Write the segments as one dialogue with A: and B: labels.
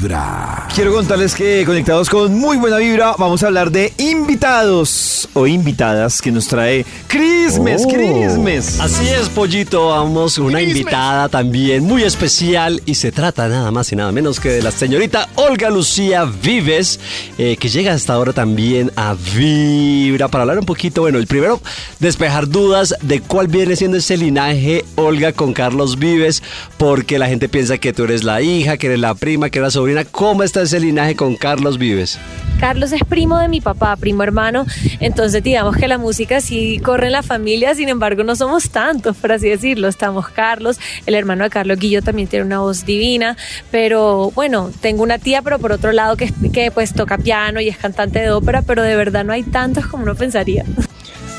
A: vibra.
B: Quiero contarles que conectados con muy buena vibra vamos a hablar de invitados o invitadas que nos trae Crismes,
C: Oh.
B: Crismes.
C: Así es, Pollito. Vamos con una invitada también muy especial y se trata nada más y nada menos que de la señorita Olga Lucía Vives, eh, que llega hasta ahora también a Vibra para hablar un poquito. Bueno, el primero, despejar dudas de cuál viene siendo ese linaje, Olga, con Carlos Vives, porque la gente piensa que tú eres la hija, que eres la prima, que eres la sobrina. ¿Cómo está ese linaje con Carlos Vives?
D: Carlos es primo de mi papá, primo hermano, entonces digamos que la música sí corre en la familia, sin embargo no somos tantos, por así decirlo. Estamos Carlos, el hermano de Carlos Guillo también tiene una voz divina, pero bueno, tengo una tía, pero por otro lado que, que pues toca piano y es cantante de ópera, pero de verdad no hay tantos como uno pensaría.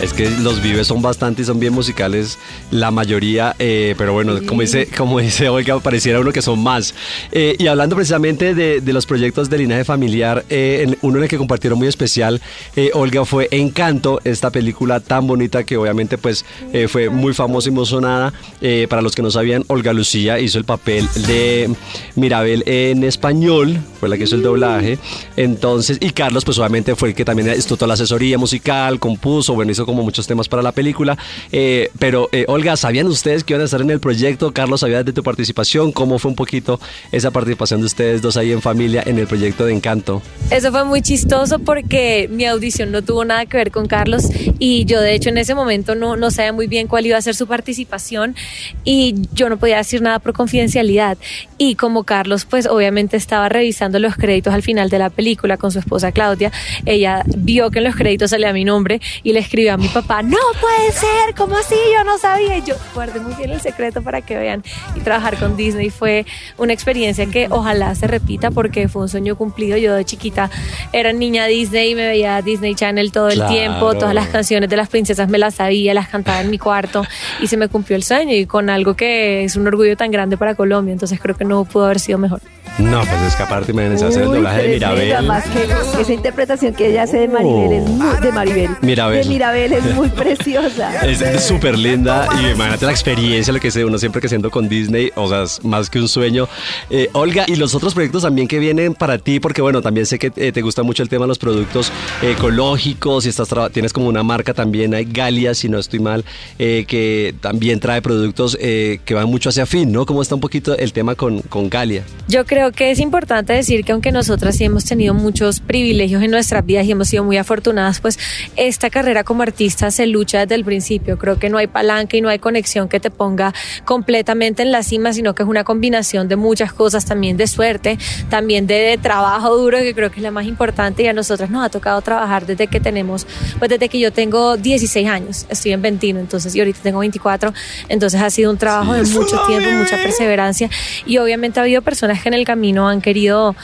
C: Es que los Vives son bastante y son bien musicales, la mayoría, eh, pero bueno, como dice, como dice Olga, pareciera uno que son más. Eh, y hablando precisamente de, de los proyectos de linaje familiar, eh, en- uno en el que compartieron muy especial, eh, Olga, fue Encanto, esta película tan bonita que obviamente pues eh, fue muy famosa y muy sonada. Eh, para los que no sabían, Olga Lucía hizo el papel de Mirabel en español, fue la que hizo el doblaje. Entonces, y Carlos pues obviamente fue el que también estuvo toda la asesoría musical, compuso, bueno, hizo como muchos temas para la película. Eh, pero, eh, Olga, ¿sabían ustedes que iban a estar en el proyecto? Carlos, ¿sabías de tu participación? ¿Cómo fue un poquito esa participación de ustedes dos ahí en familia en el proyecto de Encanto?
D: Eso fue muy chistoso porque mi audición no tuvo nada que ver con Carlos y yo de hecho en ese momento no, no sabía muy bien cuál iba a ser su participación y yo no podía decir nada por confidencialidad. Y como Carlos pues obviamente estaba revisando los créditos al final de la película con su esposa Claudia, ella vio que en los créditos salía mi nombre y le escribió a mi papá, no puede ser, ¿cómo así? Yo no sabía. Y yo guardé muy bien el secreto para que vean y trabajar con Disney fue una experiencia que ojalá se repita porque fue un sueño cumplido. Yo de chiquita era niña Disney y me veía Disney Channel todo el
C: Claro.
D: tiempo, todas las canciones de las princesas me las sabía, las cantaba en mi cuarto y se me cumplió el sueño y con algo que es un orgullo tan grande para Colombia, entonces creo que no pudo haber sido mejor.
C: No, pues es que aparte imagínense hacer el doblaje de Mirabel.
E: Más que esa interpretación que ella hace de Maribel es muy, de Maribel.
C: Mirabel.
E: De Mirabel es muy preciosa.
C: Es súper linda y imagínate la experiencia, lo que sé uno siempre creciendo con Disney, o sea, es más que un sueño. Eh, Olga, y los otros proyectos también que vienen para ti, porque bueno, también sé que eh, te gusta mucho el tema de los productos ecológicos y estás tienes como una marca también, hay Galia, si no estoy mal, eh, que también trae productos eh, que van mucho hacia fin, ¿no? ¿Cómo está un poquito el tema con, con Galia?
D: Yo creo que es importante decir que aunque nosotras sí hemos tenido muchos privilegios en nuestras vidas y hemos sido muy afortunadas, pues esta carrera como artista se lucha desde el principio. Creo que no hay palanca y no hay conexión que te ponga completamente en la cima, sino que es una combinación de muchas cosas, también de suerte, también de, de trabajo duro, que creo que es la más importante. Y a nosotras nos ha tocado trabajar desde que tenemos, pues desde que yo tengo 16 años, estoy en 21, entonces y ahorita tengo 24, entonces ha sido un trabajo de mucho tiempo, mucha perseverancia. Y obviamente ha habido personas que en el camino han querido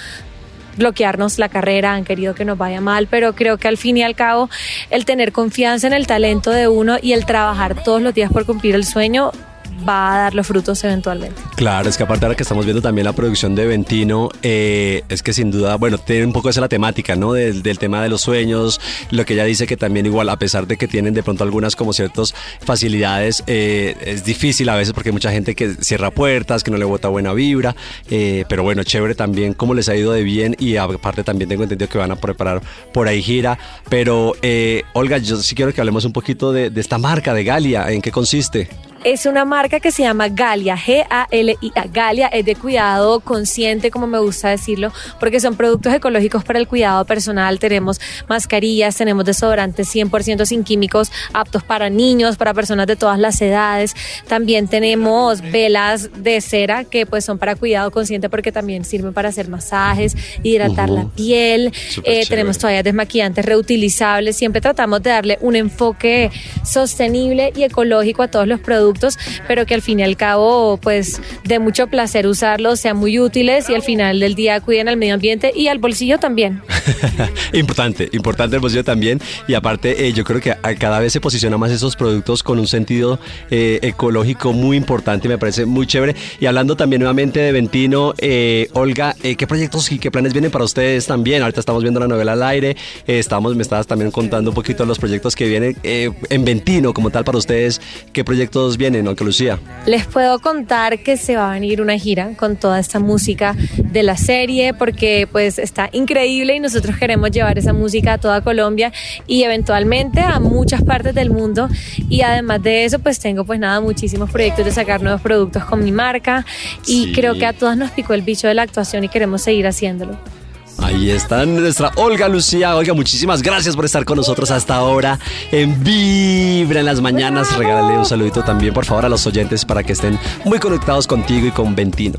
D: bloquearnos la carrera, han querido que nos vaya mal, pero creo que al fin y al cabo el tener confianza en el talento de uno y el trabajar todos los días por cumplir el sueño va a dar los frutos eventualmente.
C: Claro, es que aparte ahora que estamos viendo también la producción de Ventino, eh, es que sin duda, bueno, tiene un poco esa la temática, ¿no? Del, del tema de los sueños, lo que ella dice que también igual, a pesar de que tienen de pronto algunas como ciertas facilidades, eh, es difícil a veces porque hay mucha gente que cierra puertas, que no le bota buena vibra, eh, pero bueno, chévere también cómo les ha ido de bien y aparte también tengo entendido que van a preparar por ahí gira, pero eh, Olga, yo sí quiero que hablemos un poquito de, de esta marca de Galia, ¿en qué consiste?
D: Es una marca que se llama Galia, G-A-L-I-A. Galia es de cuidado consciente, como me gusta decirlo, porque son productos ecológicos para el cuidado personal. Tenemos mascarillas, tenemos desodorantes 100% sin químicos, aptos para niños, para personas de todas las edades. También tenemos velas de cera que pues son para cuidado consciente porque también sirven para hacer masajes, hidratar la piel. Eh, tenemos toallas desmaquillantes reutilizables. Siempre tratamos de darle un enfoque sostenible y ecológico a todos los productos, pero que al fin y al cabo, pues, de mucho placer usarlos, sean muy útiles y al final del día cuiden al medio ambiente y al bolsillo también.
C: importante, importante el bolsillo también. Y aparte, eh, yo creo que cada vez se posiciona más esos productos con un sentido eh, ecológico muy importante me parece muy chévere. Y hablando también nuevamente de Ventino, eh, Olga, ¿qué proyectos y qué planes vienen para ustedes también? Ahorita estamos viendo la novela al aire, estamos, me estabas también contando un poquito los proyectos que vienen en Ventino como tal para ustedes. ¿Qué proyectos viene, Olga Lucía?
D: Les puedo contar que se va a venir una gira con toda esta música de la serie porque pues está increíble y nosotros queremos llevar esa música a toda Colombia y eventualmente a muchas partes del mundo y además de eso pues tengo pues nada muchísimos proyectos de sacar nuevos productos con mi marca y
C: Sí.
D: creo que a todas nos picó el bicho de la actuación y queremos seguir haciéndolo.
C: Ahí está nuestra Olga Lucía. Olga, muchísimas gracias por estar con nosotros hasta ahora en Vibra en las mañanas. Regálale un saludito también, por favor, a los oyentes para que estén muy conectados contigo y con Ventino.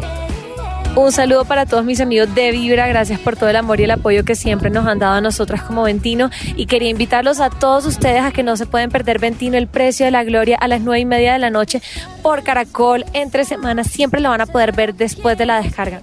D: Un saludo para todos mis amigos de Vibra, gracias por todo el amor y el apoyo que siempre nos han dado a nosotras como Ventino y quería invitarlos a todos ustedes a que no se pueden perder Ventino, el precio de la gloria a las nueve y media de la noche por Caracol entre semanas, siempre lo van a poder ver después de la descarga.